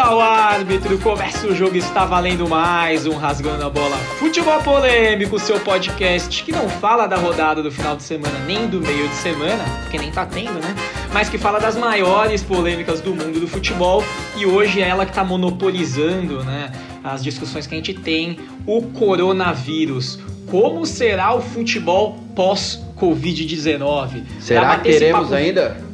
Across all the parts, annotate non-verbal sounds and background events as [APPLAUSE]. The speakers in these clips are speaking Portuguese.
Apita o árbitro, começa o jogo, está valendo mais um Rasgando a Bola Futebol Polêmico, seu podcast que não fala da rodada do final de semana nem do meio de semana, porque nem tá tendo, né? Mas que fala das maiores polêmicas do mundo do futebol e hoje é ela que tá monopolizando, né? As discussões que a gente tem, o coronavírus. Como será o futebol pós-Covid-19? Será que teremos papo... ainda?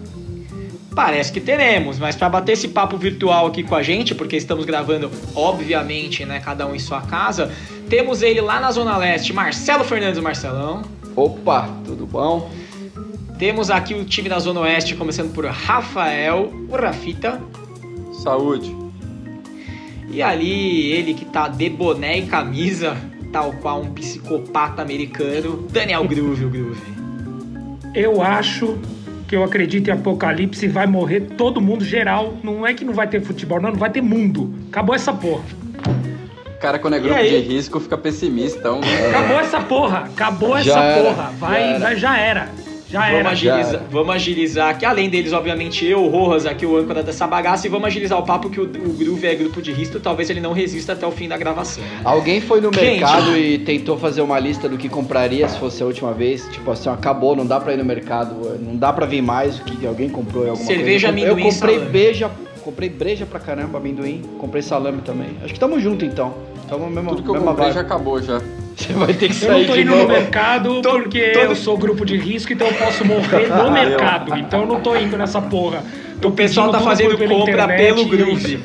Parece que teremos, mas para bater esse papo virtual aqui com a gente, porque estamos gravando, obviamente, né, cada um em sua casa, temos ele lá na Zona Leste, Marcelo Fernandes Marcelão. Opa, tudo bom? Temos aqui o time da Zona Oeste, começando por Rafael, o Rafita. Saúde. E ali, ele que tá de boné e camisa, tal qual um psicopata americano, Daniel Groove, o Groove. Eu acho que eu acredito em apocalipse vai morrer todo mundo geral. Não é que não vai ter futebol, não, não vai ter mundo. Acabou essa porra. O cara, quando é grupo de risco, fica pessimista. Então... Acabou essa porra. Acabou já essa era, porra. Vai, já era. Vai, já era. Já vamos era. Agilizar, vamos agilizar aqui, além deles, obviamente, eu, o Rojas, aqui o âncora dessa bagaça, e vamos agilizar o papo que o, o Groove é grupo de risco, talvez ele não resista até o fim da gravação. Alguém foi no Gente. mercado e tentou fazer uma lista do que compraria se fosse a última vez? Tipo assim, acabou, não dá pra ir no mercado, não dá pra vir mais o que alguém comprou alguma Cerveja, coisa. amendoim, Eu comprei beija, comprei breja pra caramba, amendoim, comprei salame também. Acho que tamo junto então. Tamo mesmo, Tudo que eu comprei vibe. já acabou já. Você vai ter que sair Eu não tô indo no mercado tô, porque tô... eu sou grupo de risco, então eu posso morrer no [LAUGHS] mercado. Então eu não tô indo nessa porra. Tô o pessoal tá fazendo compra pelo Groove.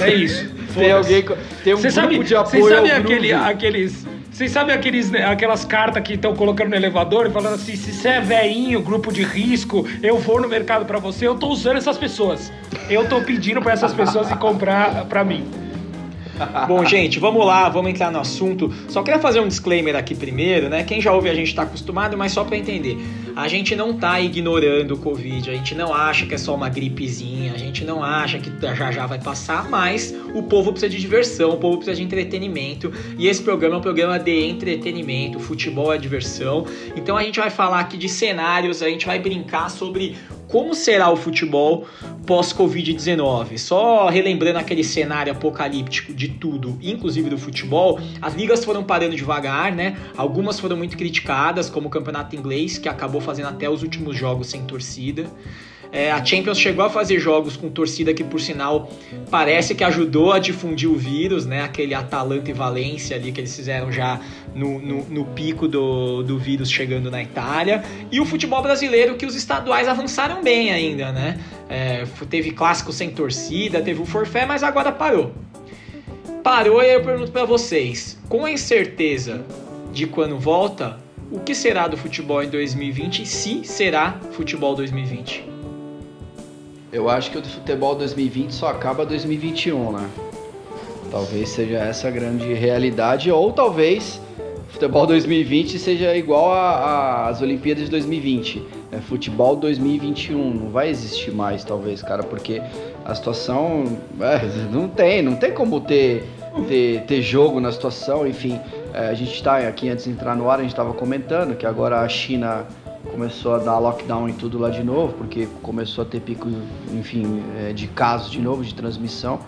É isso. [LAUGHS] Tem alguém tem um Cê grupo sabe, de apoio Vocês sabem aquele, aqueles vocês sabem aqueles, aquelas cartas que estão colocando no elevador e falando assim: se você é veinho, grupo de risco, eu vou no mercado para você. Eu tô usando essas pessoas. Eu tô pedindo para essas pessoas ir comprar para mim. [LAUGHS] Bom, gente, vamos lá, vamos entrar no assunto. Só queria fazer um disclaimer aqui primeiro, né? Quem já ouve a gente está acostumado, mas só para entender. A gente não tá ignorando o Covid, a gente não acha que é só uma gripezinha, a gente não acha que já já vai passar, mas o povo precisa de diversão, o povo precisa de entretenimento. E esse programa é um programa de entretenimento, futebol é diversão. Então a gente vai falar aqui de cenários, a gente vai brincar sobre como será o futebol pós-Covid-19. Só relembrando aquele cenário apocalíptico de tudo, inclusive do futebol, as ligas foram parando devagar, né? Algumas foram muito criticadas, como o campeonato inglês, que acabou fazendo até os últimos jogos sem torcida. É, a Champions chegou a fazer jogos com torcida que, por sinal, parece que ajudou a difundir o vírus, né? Aquele Atalanta e Valência ali que eles fizeram já no, no, no, pico do, do vírus chegando na Itália. E o futebol brasileiro, que os estaduais avançaram bem ainda, né? É, teve clássico sem torcida, teve o forfé, mas agora parou. Parou e eu pergunto para vocês, com a incerteza de quando volta, o que será do futebol em 2020 se será futebol 2020? Eu acho que o futebol 2020 só acaba 2021, né? Talvez seja essa a grande realidade, ou talvez futebol 2020 seja igual às Olimpíadas de 2020. É futebol 2021, não vai existir mais, talvez, cara, porque a situação é, não tem, não tem como ter, ter, ter jogo na situação, enfim. É, a gente está aqui antes de entrar no ar, a gente estava comentando que agora a China começou a dar lockdown em tudo lá de novo, porque começou a ter pico, enfim, é, de casos de novo, de transmissão.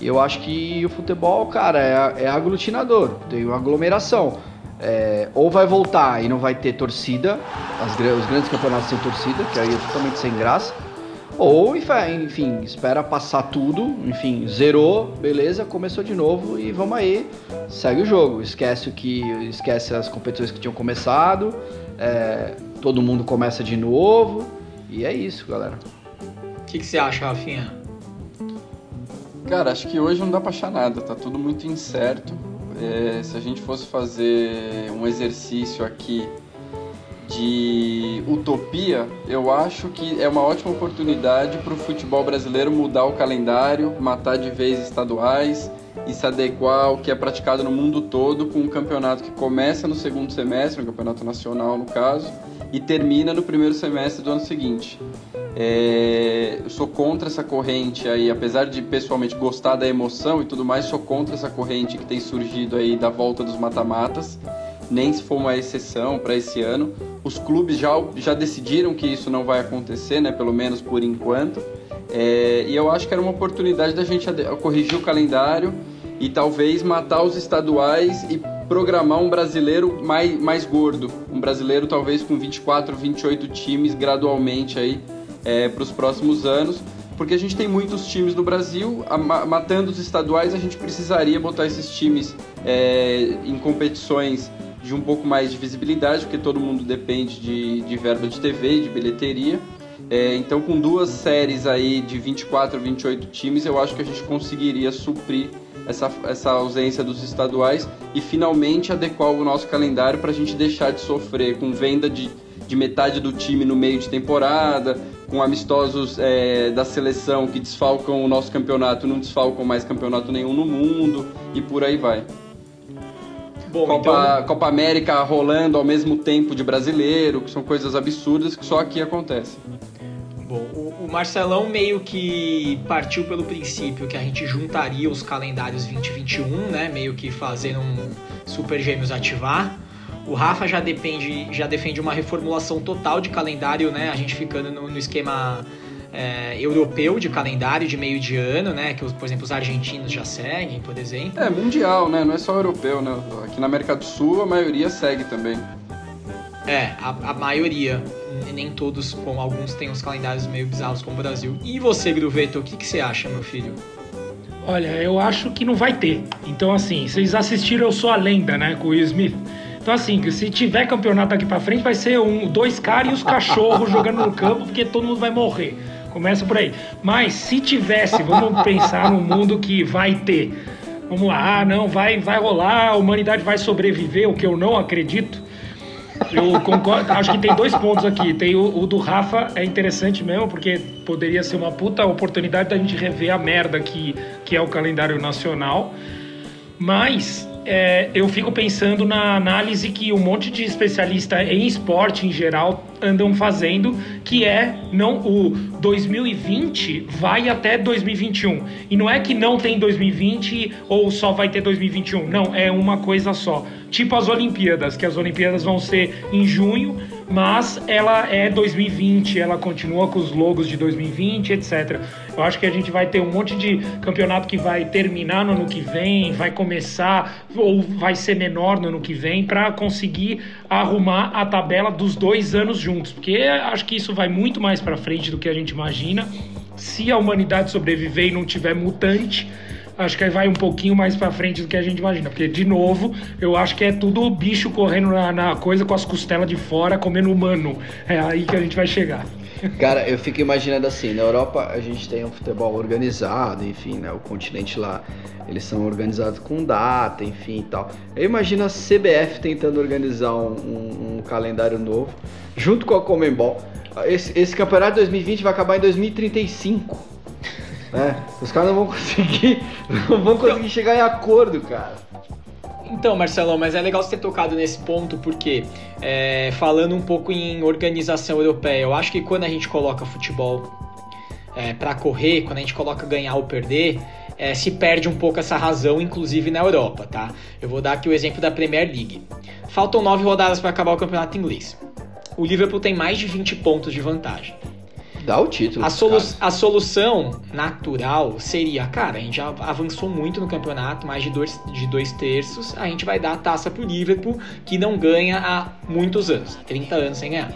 E eu acho que o futebol, cara, é, é aglutinador, tem uma aglomeração. É, ou vai voltar e não vai ter torcida, as, os grandes campeonatos sem torcida, que aí é totalmente sem graça. Ou, enfim, espera passar tudo, enfim, zerou, beleza, começou de novo e vamos aí, segue o jogo. Esquece o que. Esquece as competições que tinham começado. É, todo mundo começa de novo. E é isso, galera. O que, que você acha, Rafinha? Cara, acho que hoje não dá pra achar nada, tá tudo muito incerto. É, se a gente fosse fazer um exercício aqui de utopia, eu acho que é uma ótima oportunidade para o futebol brasileiro mudar o calendário, matar de vez estaduais e se adequar ao que é praticado no mundo todo com um campeonato que começa no segundo semestre, um campeonato nacional no caso, e termina no primeiro semestre do ano seguinte. É, eu sou contra essa corrente aí, apesar de pessoalmente gostar da emoção e tudo mais, sou contra essa corrente que tem surgido aí da volta dos mata-matas, nem se for uma exceção para esse ano. Os clubes já, já decidiram que isso não vai acontecer, né, pelo menos por enquanto. É, e eu acho que era uma oportunidade da gente corrigir o calendário e talvez matar os estaduais e programar um brasileiro mais, mais gordo. Um brasileiro talvez com 24, 28 times gradualmente aí é, para os próximos anos. Porque a gente tem muitos times no Brasil, matando os estaduais, a gente precisaria botar esses times é, em competições de um pouco mais de visibilidade, porque todo mundo depende de, de verba de TV, de bilheteria. É, então, com duas séries aí de 24, 28 times, eu acho que a gente conseguiria suprir essa, essa ausência dos estaduais e finalmente adequar o nosso calendário para a gente deixar de sofrer com venda de, de metade do time no meio de temporada, com amistosos é, da seleção que desfalcam o nosso campeonato, não desfalcam mais campeonato nenhum no mundo e por aí vai. Bom, Copa, então... Copa América rolando ao mesmo tempo de brasileiro, que são coisas absurdas que só aqui acontecem. Bom, o, o, Marcelão meio que partiu pelo princípio que a gente juntaria os calendários 2021, né? Meio que fazendo um Super Gêmeos ativar. O Rafa já depende, já defende uma reformulação total de calendário, né? A gente ficando no, no esquema é, europeu de calendário de meio de ano, né? Que, por exemplo, os argentinos já seguem, por exemplo. É, mundial, né? Não é só europeu, né? Aqui na América do Sul a maioria segue também. É, a, a maioria. Nem todos, como alguns têm os calendários meio bizarros como o Brasil. E você, Gruveto, o que, que você acha, meu filho? Olha, eu acho que não vai ter. Então, assim, vocês assistiram Eu Sou a Lenda, né, com o Will Smith. Então, assim, se tiver campeonato aqui pra frente, vai ser um, dois caras e os cachorros jogando no campo, porque todo mundo vai morrer. Começa por aí. Mas se tivesse, vamos pensar num mundo que vai ter. Vamos lá, ah, não, vai, vai rolar, a humanidade vai sobreviver, o que eu não acredito. Eu concordo, acho que tem dois pontos aqui. Tem o, o, do Rafa, é interessante mesmo, porque poderia ser uma puta oportunidade da gente rever a merda que, que é o calendário nacional. Mas é, eu fico pensando na análise que um monte de especialista em esporte em geral andam fazendo, que é não o 2020 vai até 2021. E não é que não tem 2020 ou só vai ter 2021. Não, é uma coisa só. Tipo as Olimpíadas, que as Olimpíadas vão ser em junho, mas ela é 2020, ela continua com os logos de 2020, etc. Eu acho que a gente vai ter um monte de campeonato que vai terminar no ano que vem, vai começar ou vai ser menor no ano que vem para conseguir arrumar a tabela dos dois anos juntos, porque acho que isso vai muito mais para frente do que a gente imagina. Se a humanidade sobreviver e não tiver mutante, acho que vai um pouquinho mais para frente do que a gente imagina. Porque, de novo, eu acho que é tudo bicho correndo na, na, coisa com as costelas de fora, comendo humano. É aí que a gente vai chegar. Cara, eu fico imaginando assim, na Europa a gente tem um futebol organizado, enfim, né? O continente lá, eles são organizados com data, enfim e tal. Eu imagino a CBF tentando organizar um, um, um calendário novo, junto com a Comembol. Esse, esse campeonato de 2020 vai acabar em 2035. Né? Os caras não vão conseguir. [LAUGHS] Não vão conseguir chegar em acordo, cara. Então, Marcelão, mas é legal você ter tocado nesse ponto, porque é, falando um pouco em organização europeia, eu acho que quando a gente coloca futebol é, para correr, quando a gente coloca ganhar ou perder, é, se perde um pouco essa razão, inclusive na Europa, tá? Eu vou dar aqui o exemplo da Premier League. Faltam nove rodadas para acabar o campeonato inglês. O Liverpool tem mais de 20 pontos de vantagem. Dá o título. A, solu a solução natural seria, cara, a gente já avançou muito no campeonato, mais de dois, de dois terços, a gente vai dar a taça pro Liverpool, que não ganha há muitos anos 30 anos sem ganhar.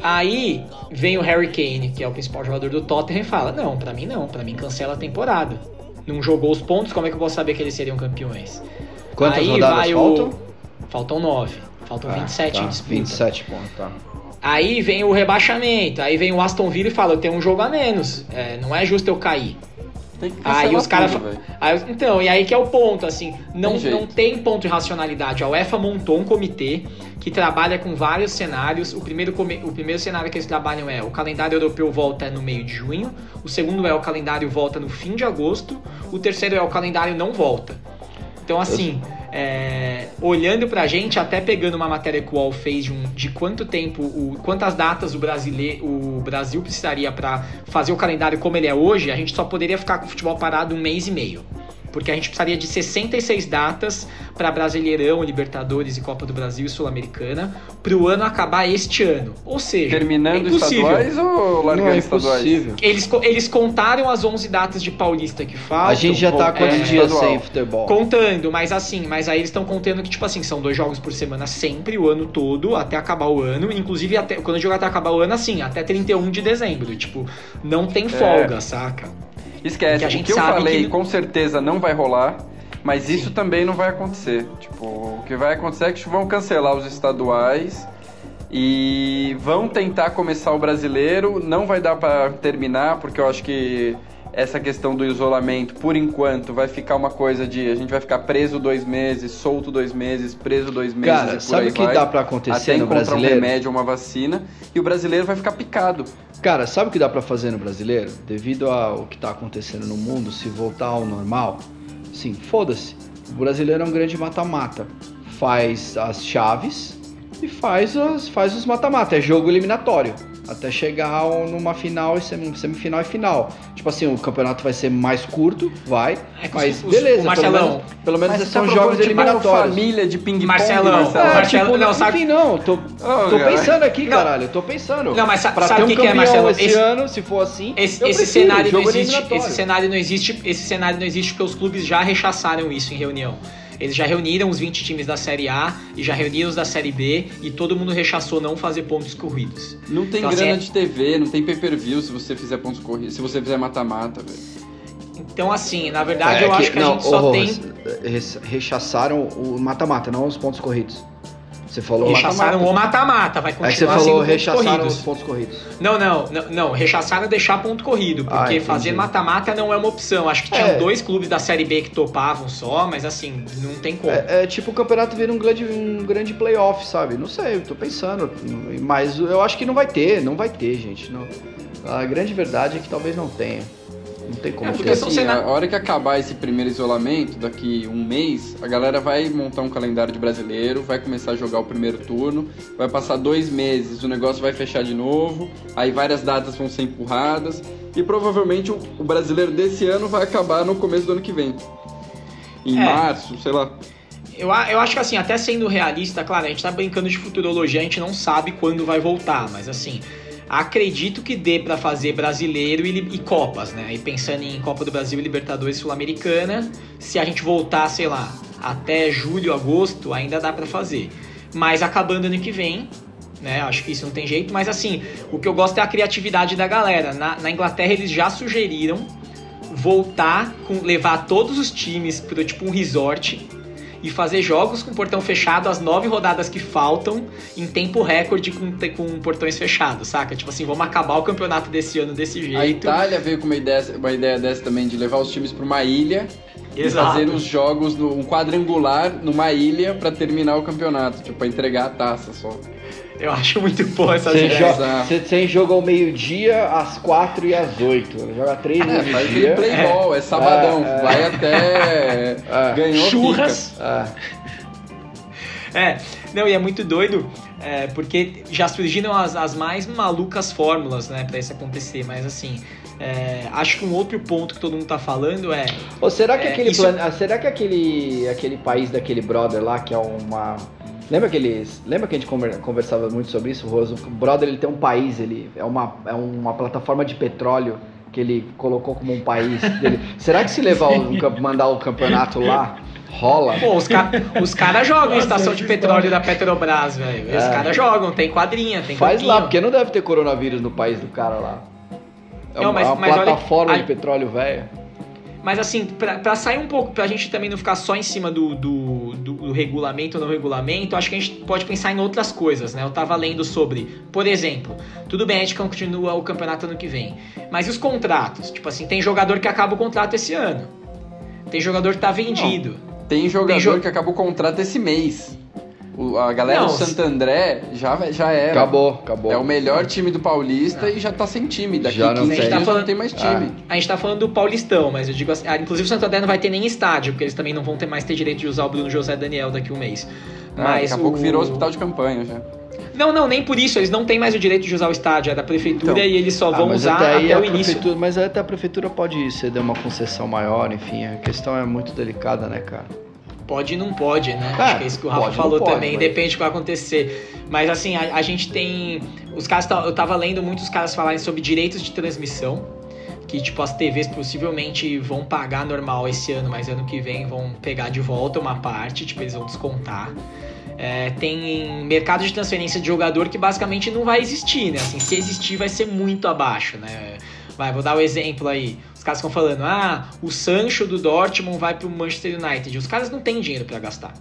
Aí vem o Harry Kane, que é o principal jogador do Tottenham, e fala: Não, para mim não, para mim cancela a temporada. Não jogou os pontos, como é que eu posso saber que eles seriam campeões? Quantas Aí rodadas faltam? O... Faltam nove. Faltam ah, 27 tá, em disputa. 27 pontos, tá. Aí vem o rebaixamento, aí vem o Aston Villa e fala, eu tenho um jogo a menos, é, não é justo eu cair. Aí os caras. Então, e aí que é o ponto, assim, não tem, não tem ponto de racionalidade. A UEFA montou um comitê que trabalha com vários cenários. O primeiro, o primeiro cenário que eles trabalham é o calendário europeu volta no meio de junho, o segundo é o calendário volta no fim de agosto, o terceiro é o calendário não volta. Então, assim, é, olhando pra gente, até pegando uma matéria que o UOL fez de, um, de quanto tempo, o, quantas datas o, brasileiro, o Brasil precisaria para fazer o calendário como ele é hoje, a gente só poderia ficar com o futebol parado um mês e meio. Porque a gente precisaria de 66 datas para Brasileirão, Libertadores e Copa do Brasil e Sul-Americana para o ano acabar este ano. Ou seja, Terminando é impossível. estaduais ou largando Não, é estaduais? impossível. Eles, eles contaram as 11 datas de Paulista que faltam. A gente já tá há bom, quantos é, dias estadual. sem futebol? Contando, mas assim, mas aí eles estão contando que, tipo assim, são dois jogos por semana sempre, o ano todo, até acabar o ano. Inclusive, até, quando eu digo até acabar o ano, assim, até 31 de dezembro. Tipo, não tem folga, saca? Esquece, Que a o gente que eu falei que- com certeza não vai rolar, mas isso também não vai acontecer. Tipo, o que vai acontecer é que vão cancelar os estaduais e vão tentar começar o brasileiro. Não vai dar pra terminar, porque eu acho que essa questão do isolamento, por enquanto, vai ficar uma coisa de a gente vai ficar preso dois meses, solto dois meses, preso dois meses Cara, sabe o que vai, dá pra acontecer até no encontrar brasileiro? um remédio ou uma vacina e o brasileiro vai ficar picado. Cara, sabe o que dá pra fazer no brasileiro? Devido ao que tá acontecendo no mundo, se voltar ao normal, sim, foda-se. O brasileiro é um grande mata-mata. Faz as chaves e faz, as, faz os mata-mata. É jogo eliminatório. Até chegar ao- numa final e sem- semifinal e final. Tipo assim, o campeonato vai ser mais curto, vai. É mas os- beleza, o pelo Marcelão, menos, pelo menos Mas são tá jogos eliminatórios. família de ping-pong, Marcelão, Marcelo. É, Marcelo, tipo, não, não, sabe- enfim, não, tô, tô pensando aqui, Não. caralho, tô pensando. Não, mas sa- pra sabe o um que, que é, Marcelo? esse Esse- ano, se for assim, Esse, esse prefiro, cenário não existe. Esse cenário não existe. Esse cenário não existe porque os clubes já rechaçaram isso em reunião. Eles já reuniram os 20 times da Série A e já reuniram os da Série B e todo mundo rechaçou não fazer pontos corridos. Não tem Então, assim, grana é- de TV, não tem pay-per-view se você fizer pontos corridos, se você fizer mata-mata, velho. Então, assim, na verdade, É eu acho que a não, gente só ô, tem. Rechaçaram o mata-mata, não os pontos corridos. Você falou Rechaçaram mata-mata. o mata-mata, vai Aí você continuar falou rechaçaram corridos. os pontos corridos. Não, não, não, não, rechaçaram deixar ponto corrido, Ah, porque entendi. fazer mata-mata não é uma opção. Acho que tinham É. dois clubes da Série B que topavam só, mas assim, não tem como. É, é tipo o campeonato vira um grande, um grande playoff, sabe? Não sei, eu tô pensando. Mas eu acho que não vai ter, não vai ter, gente. Não. A grande verdade é que talvez não tenha. Não tem como É, Porque ter. assim, cena- a hora que acabar esse primeiro isolamento, daqui um mês, a galera vai montar um calendário de brasileiro, vai começar a jogar o primeiro turno, vai passar dois meses, o negócio vai fechar de novo, aí várias datas vão ser empurradas, e provavelmente o, o brasileiro desse ano vai acabar no começo do ano que vem. Em É. março, sei lá. Eu, a- eu acho que assim, até sendo realista, claro, a gente tá brincando de futurologia, a gente não sabe quando vai voltar, mas assim, acredito que dê pra fazer brasileiro e, e Copas, né? E pensando em Copa do Brasil, Libertadores Sul-Americana, se a gente voltar, sei lá, até julho, agosto, ainda dá pra fazer. Mas acabando ano que vem, né? Acho que isso não tem jeito, mas assim, o que eu gosto é a criatividade da galera. Na, na Inglaterra eles já sugeriram voltar com levar todos os times para tipo um resort e fazer jogos com portão fechado as nove rodadas que faltam em tempo recorde com, com portões fechados, saca? Tipo assim, vamos acabar o campeonato desse ano desse A jeito. Itália veio com uma ideia, uma ideia dessa também, de levar os times pra uma ilha e Exato. fazer os jogos, no, um quadrangular numa ilha pra terminar o campeonato, tipo, pra entregar a taça só. Eu acho muito boa essa Você joga- você, você joga ao meio-dia, às quatro e às oito. Joga três É, vezes faz dia. playball, é, sabadão, É, é. vai até [LAUGHS] É. ganhou Churras. Ah, É, não, e é muito doido, é, porque já surgiram as, as mais malucas fórmulas, né, pra isso acontecer, mas assim, é, acho que um outro ponto que todo mundo tá falando é, Ô, será que É, aquele isso- plan- será que aquele aquele país daquele brother lá que é uma Lembra aqueles, lembra que a gente conver- conversava muito sobre isso, Roso? O brother ele tem um país, ele é uma é uma plataforma de petróleo que ele colocou como um país [LAUGHS] dele. será que se levar o mandar o campeonato lá rola? pô, os, ca os caras jogam em Nossa, estação de que petróleo da Petrobras, velho, os É. caras jogam, tem quadrinha, tem Faz campinho. lá, porque não deve ter coronavírus no país do cara lá. É Não, uma, mas- uma mas olha- plataforma aí- de petróleo velha. Mas assim, pra, pra sair um pouco, pra gente também não ficar só em cima do, do, do- do regulamento ou não regulamento, acho que a gente pode pensar em outras coisas, né? Eu tava lendo sobre, por exemplo, tudo bem, a gente continua o campeonato ano que vem, mas e os contratos? Tipo assim, tem jogador que acaba o contrato esse ano. Tem jogador que tá vendido. Tem jogador jo- que acabou o contrato esse mês. O- a galera Não, do Santo André já, já era. Acabou, acabou. É o melhor time do Paulista Não. e já tá sem time. Daqui Já não 15 tem. dias Tá não falando- tem mais time. A gente tá falando do Paulistão, mas eu digo assim, ah, inclusive o Santo André não vai ter nem estádio, porque eles também não vão ter mais ter direito de usar o Bruno José Daniel daqui a um mês. Ah, Mas daqui a pouco o- virou hospital de campanha já. Não, não, nem por isso. Eles não têm mais o direito de usar o estádio, é da prefeitura Então. e eles só Ah, vão usar até até o início. Mas até a prefeitura pode ceder uma concessão maior, enfim, a questão é muito delicada, né, cara? Pode e não pode, né? É, Acho que é isso que o Rafa falou pode, também, mas- depende do que vai acontecer. Mas assim, a, a gente tem. Os caras. Eu tava lendo muitos caras falarem sobre direitos de transmissão. Que, tipo, as TVs possivelmente vão pagar normal esse ano, mas ano que vem vão pegar de volta uma parte, tipo, eles vão descontar. É, tem mercado de transferência de jogador que basicamente não vai existir, né? Assim, se existir, vai ser muito abaixo, né? Vai, vou dar o um exemplo aí. Os caras ficam falando, ah, o Sancho do Dortmund vai pro Manchester United. Os caras não têm dinheiro pra gastar.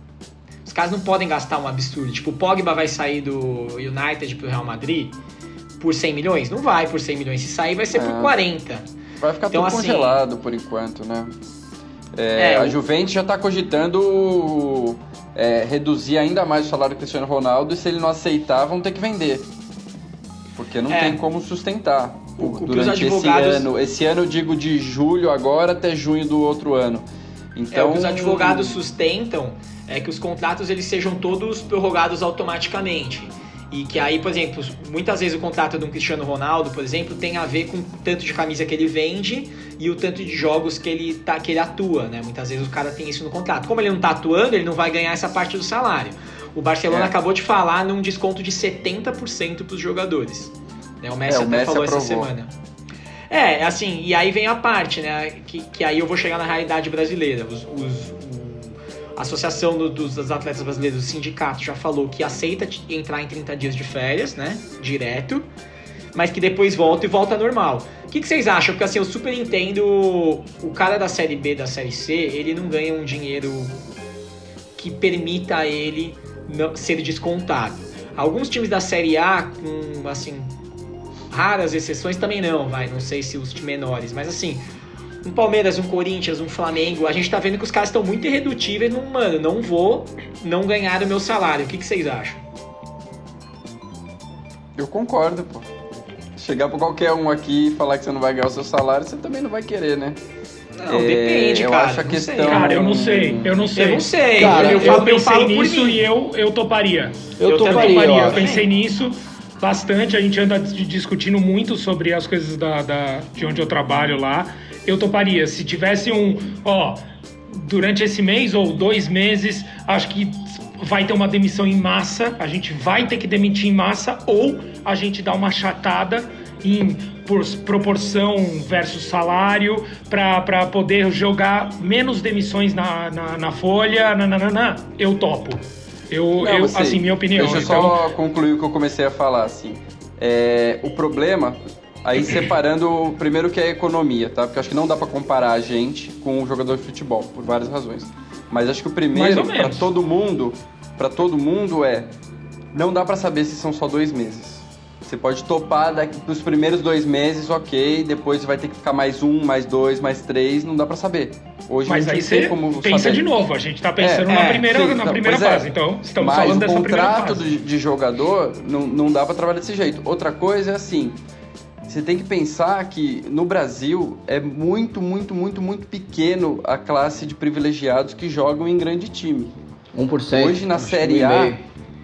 Os caras não podem gastar um absurdo. Tipo, o Pogba vai sair do United pro Real Madrid por 100 milhões? Não vai por 100 milhões. Se sair, vai ser por É. 40. Vai ficar Então, tudo assim- congelado por enquanto, né? É, É, a Juventus já tá cogitando é, reduzir ainda mais o salário do Cristiano Ronaldo e se ele não aceitar, vão ter que vender. Porque não É. tem como sustentar O- durante advogados- esse ano. Esse ano eu digo de julho agora até junho do outro ano. É, Então, o que os advogados sustentam é que os contratos eles sejam todos prorrogados automaticamente. E que aí, por exemplo, muitas vezes o contrato de um Cristiano Ronaldo, por exemplo, tem a ver com o tanto de camisa que ele vende e o tanto de jogos que ele, tá, que ele atua, né? Muitas vezes o cara tem isso no contrato. Como ele não tá atuando, ele não vai ganhar essa parte do salário. O Barcelona É. acabou de falar num desconto de 70% para os jogadores. Né? O Messi É, o até Messi falou essa aprovou. semana. É, assim, e aí vem a parte, né? Que, que aí eu vou chegar na realidade brasileira. Os, os- a Associação do- dos, dos Atletas Brasileiros, o sindicato, já falou que aceita entrar em 30 dias de férias, né? Direto. Mas que depois volta e volta normal. O que, que vocês acham? Porque assim, eu super entendo. O cara da Série B, da Série C, ele não ganha um dinheiro que permita a ele ser descontado. Alguns times da Série A, com assim, raras exceções também não, vai, não sei se os times menores, mas assim, um Palmeiras, um Corinthians, um Flamengo, a gente tá vendo que os caras estão muito irredutíveis, não, mano, não vou não ganhar o meu salário. O que, que vocês acham? eu concordo, pô. Chegar pra qualquer um aqui e falar que você não vai ganhar o seu salário, você também não vai querer, né? Não, É, depende, eu cara. acho a não questão- sei. Cara, eu não sei, eu não sei. Eu não sei, Cara, eu, eu, falo, eu pensei falo por nisso e eu, eu toparia. Eu, Eu faria, toparia. eu Eu pensei nisso bastante. A gente anda di- discutindo muito sobre as coisas da, da- de onde eu trabalho lá. Eu toparia. Se tivesse um, ó, durante esse mês ou dois meses, acho que vai ter uma demissão em massa. A gente vai ter que demitir em massa ou a gente dá uma chatada em por proporção versus salário para poder jogar menos demissões na, na, na folha. Nananana. Eu topo. Eu, Não, eu assim, assim, minha opinião. Deixa eu então, só concluir o que eu comecei a falar, assim. É, o problema, aí [CLEARS THROAT] separando, primeiro que é a economia, tá? Porque acho que não dá pra comparar a gente com um jogador de futebol, por várias razões. Mas acho que o primeiro, menos. todo mundo, para todo mundo é, não dá pra saber se são só dois meses. Você pode topar daqui pros primeiros dois meses, ok, depois você vai ter que ficar mais um, mais dois, mais três, não dá pra saber. Hoje Mas aí você como pensa saber. de novo. A gente tá pensando É, na é, primeira, sim, na não, primeira é. fase. Então, estamos Mas falando o dessa primeira contrato fase. de, de jogador não, não dá pra trabalhar desse jeito. Outra coisa é assim, você tem que pensar que no Brasil é muito, muito, muito, muito pequeno a classe de privilegiados que jogam em grande time. 1%. Hoje na Série A...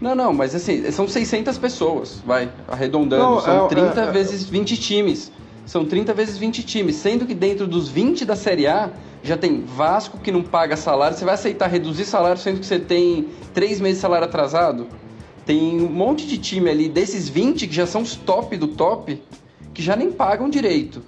Não, não, mas assim, são 600 pessoas, vai, arredondando. Não, são é- 30 é- vezes 20 times. São 30 vezes 20 times, sendo que dentro dos 20 da Série A já tem Vasco que não paga salário. Você vai aceitar reduzir salário sendo que você tem 3 meses de salário atrasado? Tem um monte de time ali, desses 20 que já são os top do top, que já nem pagam direito.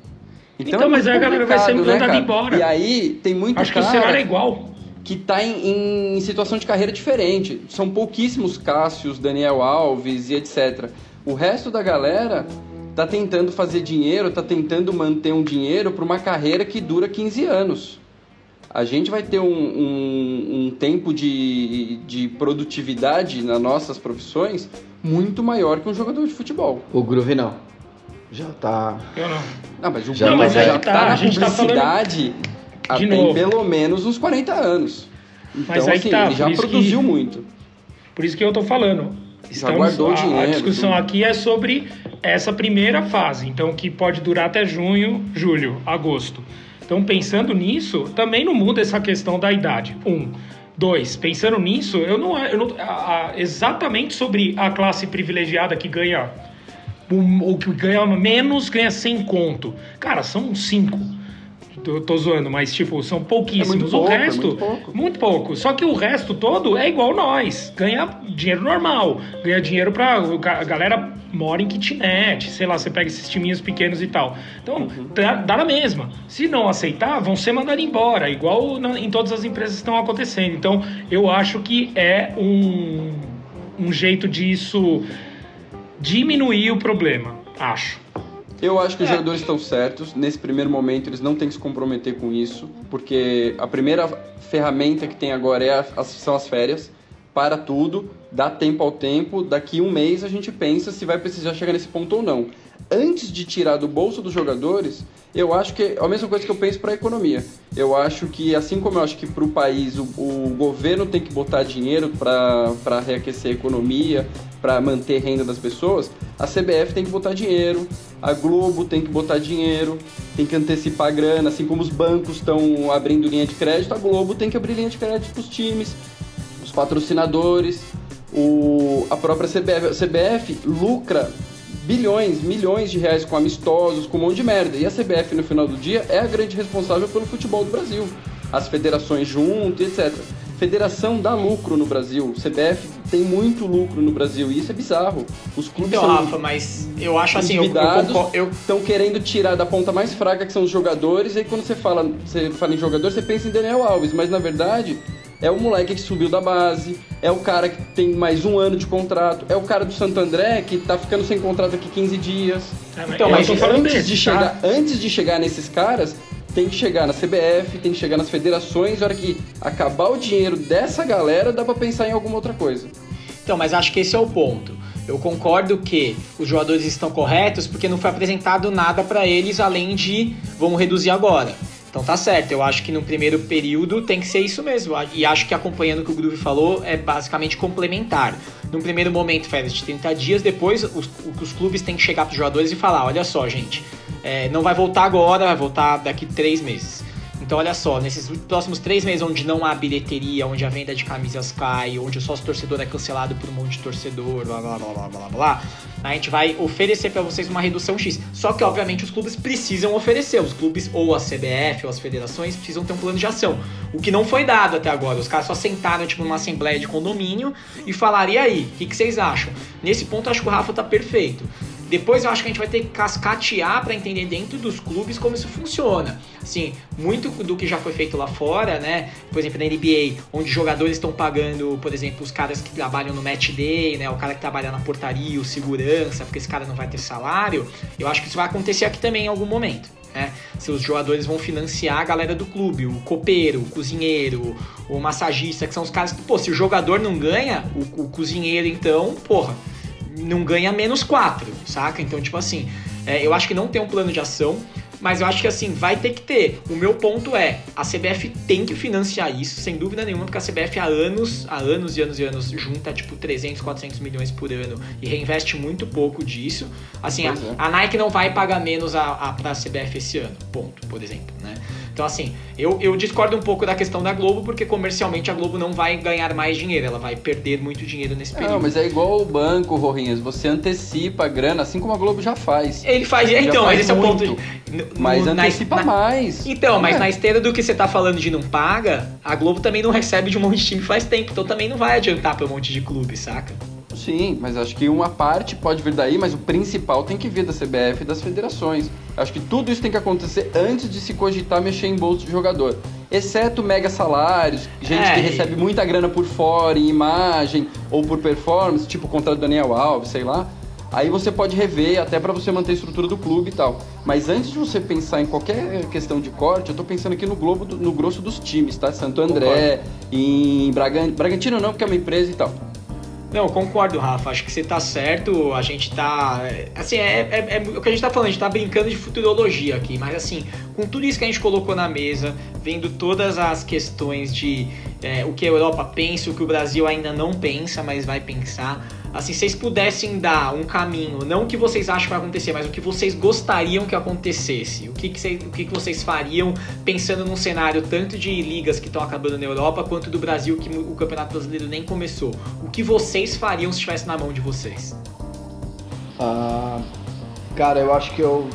Então, mas é aí a galera vai ser né, mandada cara? embora. E aí tem muito Acho que o cara cenário é igual. Que está em, em situação de carreira diferente. São pouquíssimos Cássios, Daniel Alves e etc. O resto da galera tá tentando fazer dinheiro, tá tentando manter um dinheiro para uma carreira que dura 15 anos. A gente vai ter um, um- um tempo de, de produtividade nas nossas profissões muito maior que um jogador de futebol. O Groove não. Já tá. Eu não. Ah, mas o Já Bruno mas aí já tá, tá, a na gente tá publicidade há de tem novo. pelo menos uns 40 anos. Então, Mas aí assim, tá, ele já produziu que- muito. Por isso que eu tô falando. Estamos, guardou a, a dinheiro, discussão tudo. aqui é sobre essa primeira fase, então que pode durar até junho, julho, agosto. Então, pensando nisso, também não muda essa questão da idade. Um, Dois, pensando nisso, eu não, eu não a- a- exatamente sobre a classe privilegiada que ganha o, o que ganha menos ganha 100 conto. Cara, são cinco. Eu tô zoando, mas tipo, são pouquíssimos. É muito pouco, o é resto, muito pouco. muito pouco. Só que o resto todo é igual nós. Ganha dinheiro normal. Ganha dinheiro pra. A galera mora em kitnet. Sei lá, você pega esses timinhos pequenos e tal. Então, Uhum. dá, dá na mesma. Se não aceitar, vão ser mandados embora. Igual na- em todas as empresas estão acontecendo. Então, eu acho que é um, um jeito disso diminuir o problema. Acho. Eu acho que os jogadores estão certos. Nesse primeiro momento, eles não têm que se comprometer com isso, porque a primeira ferramenta que tem agora é a- são as férias. Para tudo, dá tempo ao tempo. Daqui um mês a gente pensa se vai precisar chegar nesse ponto ou não. Antes de tirar do bolso dos jogadores, eu acho que é a mesma coisa que eu penso para a economia. Eu acho que, assim como eu acho que para o país o, governo tem que botar dinheiro para reaquecer a economia, para manter a renda das pessoas, a CBF tem que botar dinheiro, a Globo tem que botar dinheiro, tem que antecipar a grana, assim como os bancos estão abrindo linha de crédito, a Globo tem que abrir linha de crédito para os times, os patrocinadores, o, a própria CBF. A CBF lucra bilhões, milhões de reais com amistosos, com um monte de merda. E a CBF, no final do dia, é a grande responsável pelo futebol do Brasil. As federações junto, etc. Federação dá lucro no Brasil. CBF tem muito lucro no Brasil. E isso é bizarro. Os clubes Então, são Rafa, mas eu acho assim, eu, eu, estão querendo tirar da ponta mais fraca, que são os jogadores, e aí quando você fala, você fala em jogador, você pensa em Daniel Alves, mas na verdade é o moleque que subiu da base, é o cara que tem mais um ano de contrato, é o cara do Santo André que tá ficando sem contrato aqui 15 dias. Então, eu mas antes, desse, de tá? chegar, antes de chegar nesses caras, tem que chegar na CBF, tem que chegar nas federações, a hora que acabar o dinheiro dessa galera, dá pra pensar em alguma outra coisa. Então, mas acho que esse é o ponto. Eu concordo que os jogadores estão corretos porque não foi apresentado nada pra eles além de vamos reduzir agora. Então tá certo, eu acho que no primeiro período tem que ser isso mesmo. E acho que acompanhando o que o Groove falou, é basicamente complementar. No primeiro momento, férias de 30 dias, depois os, os clubes têm que chegar pros jogadores e falar: olha só, gente, é, não vai voltar agora, vai voltar daqui três meses. Então, olha só, nesses próximos três meses onde não há bilheteria, onde a venda de camisas cai, onde o sócio torcedor é cancelado por um monte de torcedor, blá blá blá blá blá blá, a gente vai oferecer para vocês uma redução X. Só que, obviamente, os clubes precisam oferecer. Os clubes, ou a CBF, ou as federações, precisam ter um plano de ação. O que não foi dado até agora. Os caras só sentaram, tipo, numa assembleia de condomínio e falaram: e aí, o que, que vocês acham? Nesse ponto, acho que o Rafa tá perfeito. Depois eu acho que a gente vai ter que cascatear para entender dentro dos clubes como isso funciona. Assim, muito do que já foi feito lá fora, né? Por exemplo, na NBA, onde jogadores estão pagando, por exemplo, os caras que trabalham no match day, né? O cara que trabalha na portaria, o segurança, porque esse cara não vai ter salário. Eu acho que isso vai acontecer aqui também em algum momento. Né? Se os jogadores vão financiar a galera do clube, o copeiro, o cozinheiro, o massagista, que são os caras que, pô, se o jogador não ganha, o, o cozinheiro então, porra, não ganha menos 4, saca? Então, tipo assim, é, eu acho que não tem um plano de ação, mas eu acho que assim, vai ter que ter. O meu ponto é, a CBF tem que financiar isso, sem dúvida nenhuma, porque a CBF há anos, há anos e anos e anos, junta tipo 300, 400 milhões por ano e reinveste muito pouco disso. Assim, a, é. a Nike não vai pagar menos a, a, pra CBF esse ano, ponto, por exemplo, né? Então, assim, eu, eu discordo um pouco da questão da Globo, porque comercialmente a Globo não vai ganhar mais dinheiro, ela vai perder muito dinheiro nesse período. Não, mas é igual o banco, Rorinhas, você antecipa a grana, assim como a Globo já faz. Ele faz, então, faz mas esse é o ponto. muito. No- Mas antecipa na- mais. Então, mas É. na esteira do que você tá falando de não paga, a Globo também não recebe de um monte de time faz tempo, então também não vai adiantar pra um monte de clube, saca? Sim, mas acho que uma parte pode vir daí, mas o principal tem que vir da CBF e das federações. Acho que tudo isso tem que acontecer antes de se cogitar mexer em bolso de jogador. Exceto mega salários, gente É, que recebe muita grana por fora, em imagem ou por performance, tipo contra Daniel Alves, sei lá. Aí você pode rever até pra você manter a estrutura do clube e tal. Mas antes de você pensar em qualquer questão de corte, eu tô pensando aqui no globo, do- no grosso dos times, tá? Santo André, em Bragan... Bragantino não, porque é uma empresa e tal. Não, concordo, Rafa. Acho que você tá certo. A gente tá. Assim, é, é- é o que a gente tá falando, a gente tá brincando de futurologia aqui, mas assim, com tudo isso que a gente colocou na mesa, vendo todas as questões de é, o que a Europa pensa, o que o Brasil ainda não pensa, mas vai pensar, Assim, vocês pudessem dar um caminho, não o que vocês acham que vai acontecer, mas o que vocês gostariam que acontecesse. O que, que, vocês, o que, que vocês fariam pensando num cenário tanto de ligas que estão acabando na Europa, quanto do Brasil, que o Campeonato Brasileiro nem começou. O que vocês fariam se estivesse na mão de vocês? Ah, cara, eu acho que eu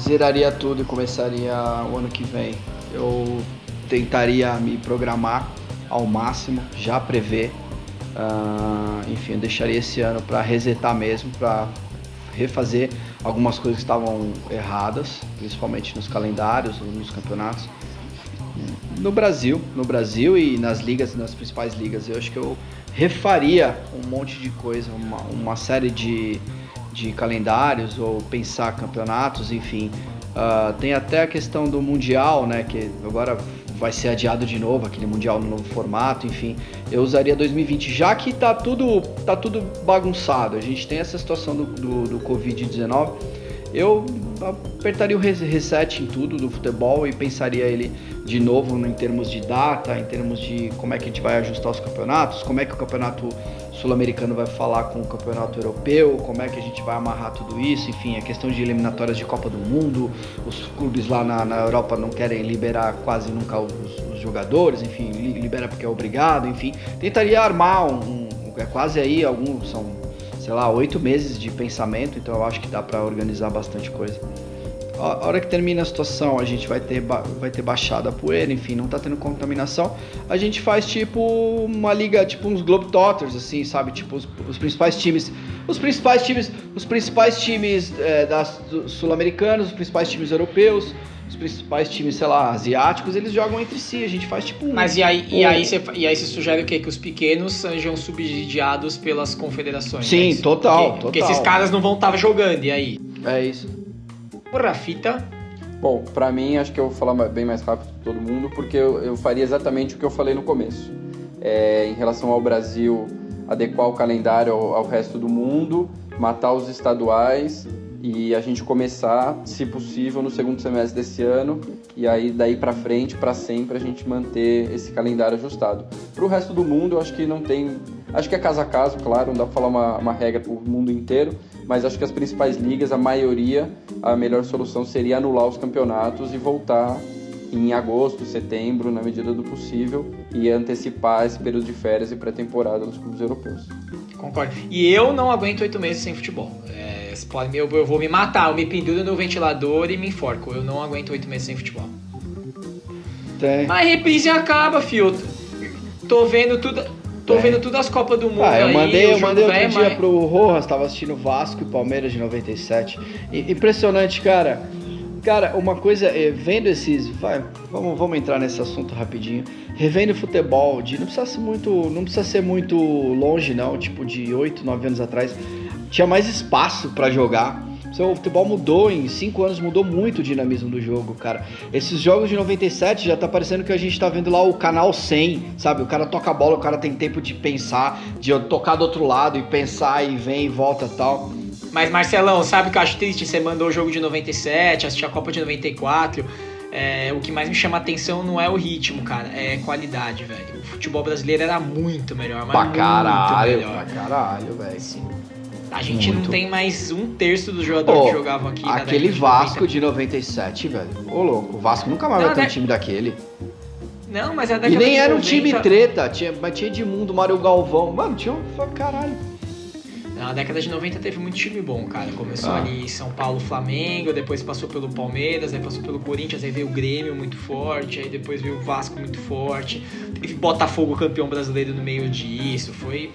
zeraria tudo e começaria o ano que vem. Eu tentaria me programar ao máximo, já prever. Uh, enfim, eu deixaria esse ano para resetar mesmo, para refazer algumas coisas que estavam erradas, principalmente nos calendários, nos campeonatos. No Brasil, no Brasil e nas ligas, nas principais ligas, eu acho que eu refaria um monte de coisa, uma, uma série de, de calendários ou pensar campeonatos, enfim. Uh, tem até a questão do Mundial, né? Que agora vai ser adiado de novo, aquele Mundial no novo formato, enfim. Eu usaria 2020, já que tá tudo, tá tudo bagunçado. A gente tem essa situação do, do, do Covid-19. Eu apertaria o reset em tudo do futebol e pensaria ele de novo em termos de data, em termos de como é que a gente vai ajustar os campeonatos, como é que o campeonato sul-americano vai falar com o campeonato europeu, como é que a gente vai amarrar tudo isso, enfim, a questão de eliminatórias de Copa do Mundo, os clubes lá na, na Europa não querem liberar quase nunca os, os, jogadores, enfim, libera porque é obrigado, enfim, tentaria armar um, um é quase aí alguns são sei lá oito meses de pensamento, então eu acho que dá para organizar bastante coisa a hora que termina a situação, a gente vai ter, vai ter baixado a poeira, enfim, não tá tendo contaminação, a gente faz tipo uma liga, tipo uns Globetrotters, assim, sabe? Tipo os, os principais times, os principais times, os principais times é, das sul-americanos, os principais times europeus, os principais times, sei lá, asiáticos, eles jogam entre si, a gente faz tipo um, Mas e aí, um... e aí, você, e aí você sugere o quê? Que os pequenos sejam subsidiados pelas confederações? Sim, é total, porque, total. Porque esses caras não vão estar tá jogando, e aí? É isso. Rafita? Bom, para mim, acho que eu vou falar bem mais rápido que todo mundo, porque eu, eu faria exatamente o que eu falei no começo. É, em relação ao Brasil, adequar o calendário ao, ao resto do mundo, matar os estaduais e a gente começar, se possível, no segundo semestre desse ano e aí daí para frente, para sempre, a gente manter esse calendário ajustado. Para o resto do mundo, eu acho que não tem, acho que é caso a caso, claro, não dá para falar uma, uma regra para o mundo inteiro, mas acho que as principais ligas, a maioria, a melhor solução seria anular os campeonatos e voltar em agosto, setembro, na medida do possível, e antecipar esse período de férias e pré-temporada nos clubes europeus. Concordo. E eu não aguento oito meses sem futebol. É, pode, eu, eu, vou me matar, eu me penduro no ventilador e me enforco. Eu não aguento oito meses sem futebol. Tem. Mas reprise acaba, fio. Tô vendo tudo. Tô é. vendo tudo as Copas do Mundo. Ah, eu mandei, aí, eu mandei outro dia mas... pro Rojas, tava assistindo Vasco e Palmeiras de 97. E, impressionante, cara. Cara, uma coisa, é, vendo esses. Vai, vamos, vamos entrar nesse assunto rapidinho. Revendo futebol, de, não precisa ser muito. Não precisa ser muito longe, não. Tipo, de 8, 9 anos atrás. Tinha mais espaço para jogar o futebol mudou em 5 anos, mudou muito o dinamismo do jogo, cara. Esses jogos de 97 já tá parecendo que a gente tá vendo lá o canal 100, sabe? O cara toca a bola, o cara tem tempo de pensar, de tocar do outro lado e pensar e vem e volta tal. Mas Marcelão, sabe o que eu acho triste? Você mandou o jogo de 97, assistiu a Copa de 94. É, o que mais me chama atenção não é o ritmo, cara, é qualidade, velho. O futebol brasileiro era muito melhor, mas pra muito caralho, melhor. Pra caralho, velho. A gente Muito. não tem mais um terço dos jogadores oh, que jogavam aqui. Aquele Vasco de 97, velho. Ô, louco. O Vasco nunca mais não, vai ter um né? time daquele. Não, mas é a década E nem era um time treta. Tinha, mas tinha Edmundo, Mário Galvão. Mano, tinha um... Caralho. Na década de 90 teve muito time bom, cara. Começou ah. ali São Paulo, Flamengo, depois passou pelo Palmeiras, aí passou pelo Corinthians, aí veio o Grêmio muito forte, aí depois veio o Vasco muito forte. Teve Botafogo campeão brasileiro no meio disso. Foi.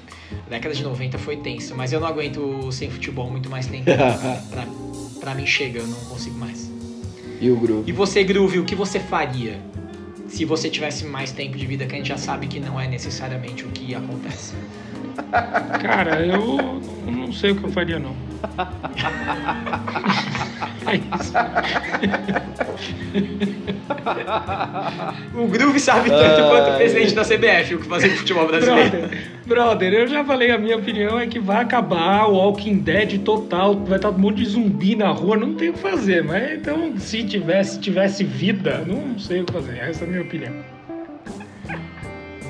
A década de 90 foi tensa, mas eu não aguento sem futebol muito mais tempo. [LAUGHS] pra, pra mim chega, eu não consigo mais. E o Groove? E você, Groove, o que você faria se você tivesse mais tempo de vida, que a gente já sabe que não é necessariamente o que acontece? [LAUGHS] Cara, eu não sei o que eu faria, não. É isso. o Groove sabe tanto quanto o presidente da CBF o que fazer com o futebol brasileiro. Brother, brother, eu já falei, a minha opinião é que vai acabar o Walking Dead total, vai estar um monte de zumbi na rua, não tem o que fazer. Mas então, se tivesse, tivesse vida, não sei o que fazer. Essa é a minha opinião.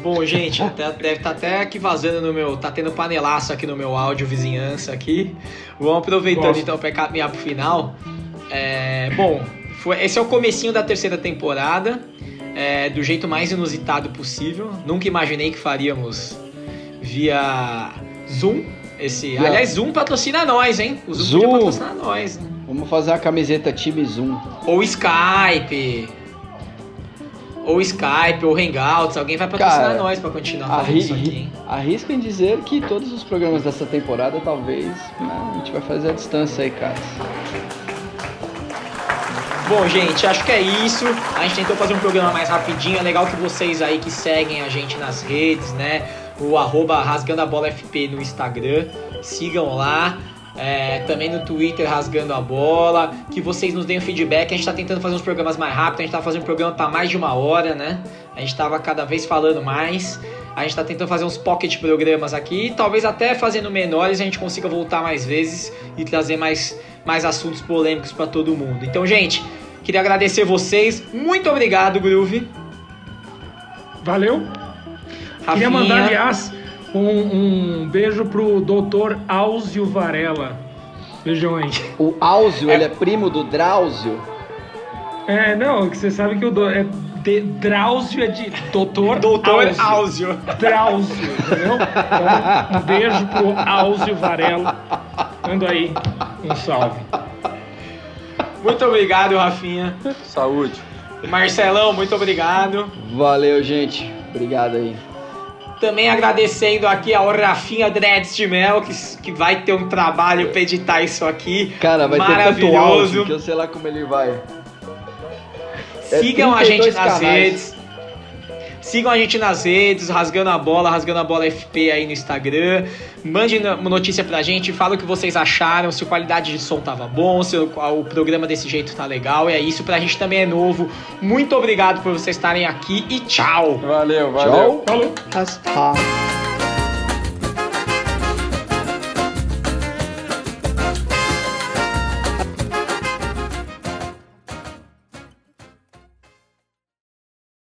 Bom, gente, até- deve estar até aqui vazando no meu. Tá tendo panelaço aqui no meu áudio, vizinhança aqui. Vamos aproveitando Gosto. então pra caminhar pro final. É, bom, foi- esse é o comecinho da terceira temporada. é, do jeito mais inusitado possível. Nunca imaginei que faríamos via Zoom. Esse, aliás, Zoom patrocina nós, hein? O Zoom, Zoom. patrocinar nós. né? Vamos fazer a camiseta time Zoom. Ou Skype. Ou Skype, ou Hangouts. Alguém vai patrocinar Cara, nós pra continuar fazendo isso aqui, hein? arrisco em dizer que todos os programas dessa temporada, talvez, né, a gente vai fazer a distância aí, cara. Bom, gente, acho que é isso. A gente tentou fazer um programa mais rapidinho. É legal que vocês aí que seguem a gente nas redes, né? O arroba Rasgando a Bola FP no Instagram. Sigam lá. É, também no Twitter Rasgando a Bola. Que vocês nos deem feedback. A gente tá tentando fazer uns programas mais rápidos. A gente tá fazendo um programa pra mais de uma hora, né? A gente tava cada vez falando mais. A gente tá tentando fazer uns pocket programas aqui. Talvez até fazendo menores a gente consiga voltar mais vezes e trazer mais, mais assuntos polêmicos pra todo mundo. Então, gente, queria agradecer vocês. Muito obrigado, Groove. Valeu. Queria Rafinha. mandar, aliás, um, um beijo pro doutor Áuzio Varela. Beijão aí. O Áuzio, ele é primo do Drauzio. É, não, que você sabe que o do, é de, Drauzio é de doutor Doutor Áuzio. Áuzio. Drauzio, entendeu? Então, um beijo pro Áuzio Varela. Manda aí um salve. Muito obrigado, Rafinha. Saúde. Marcelão, muito obrigado. Valeu, gente. Obrigado aí. Também agradecendo aqui ao Rafinha Dreads de Mel, que, que vai ter um trabalho pra editar isso aqui. Cara, vai ter tanto Maravilhoso. áudio que eu sei lá como ele vai. É Sigam a gente 32 nas canais. redes. Sigam a gente nas redes, rasgando a bola, rasgando a bola FP aí no Instagram. Mande uma notícia pra gente, fala o que vocês acharam, se a qualidade de som tava bom, se o, o programa desse jeito tá legal. E é isso, pra gente também é novo. Muito obrigado por vocês estarem aqui e tchau! Valeu, valeu. Tchau. Falou.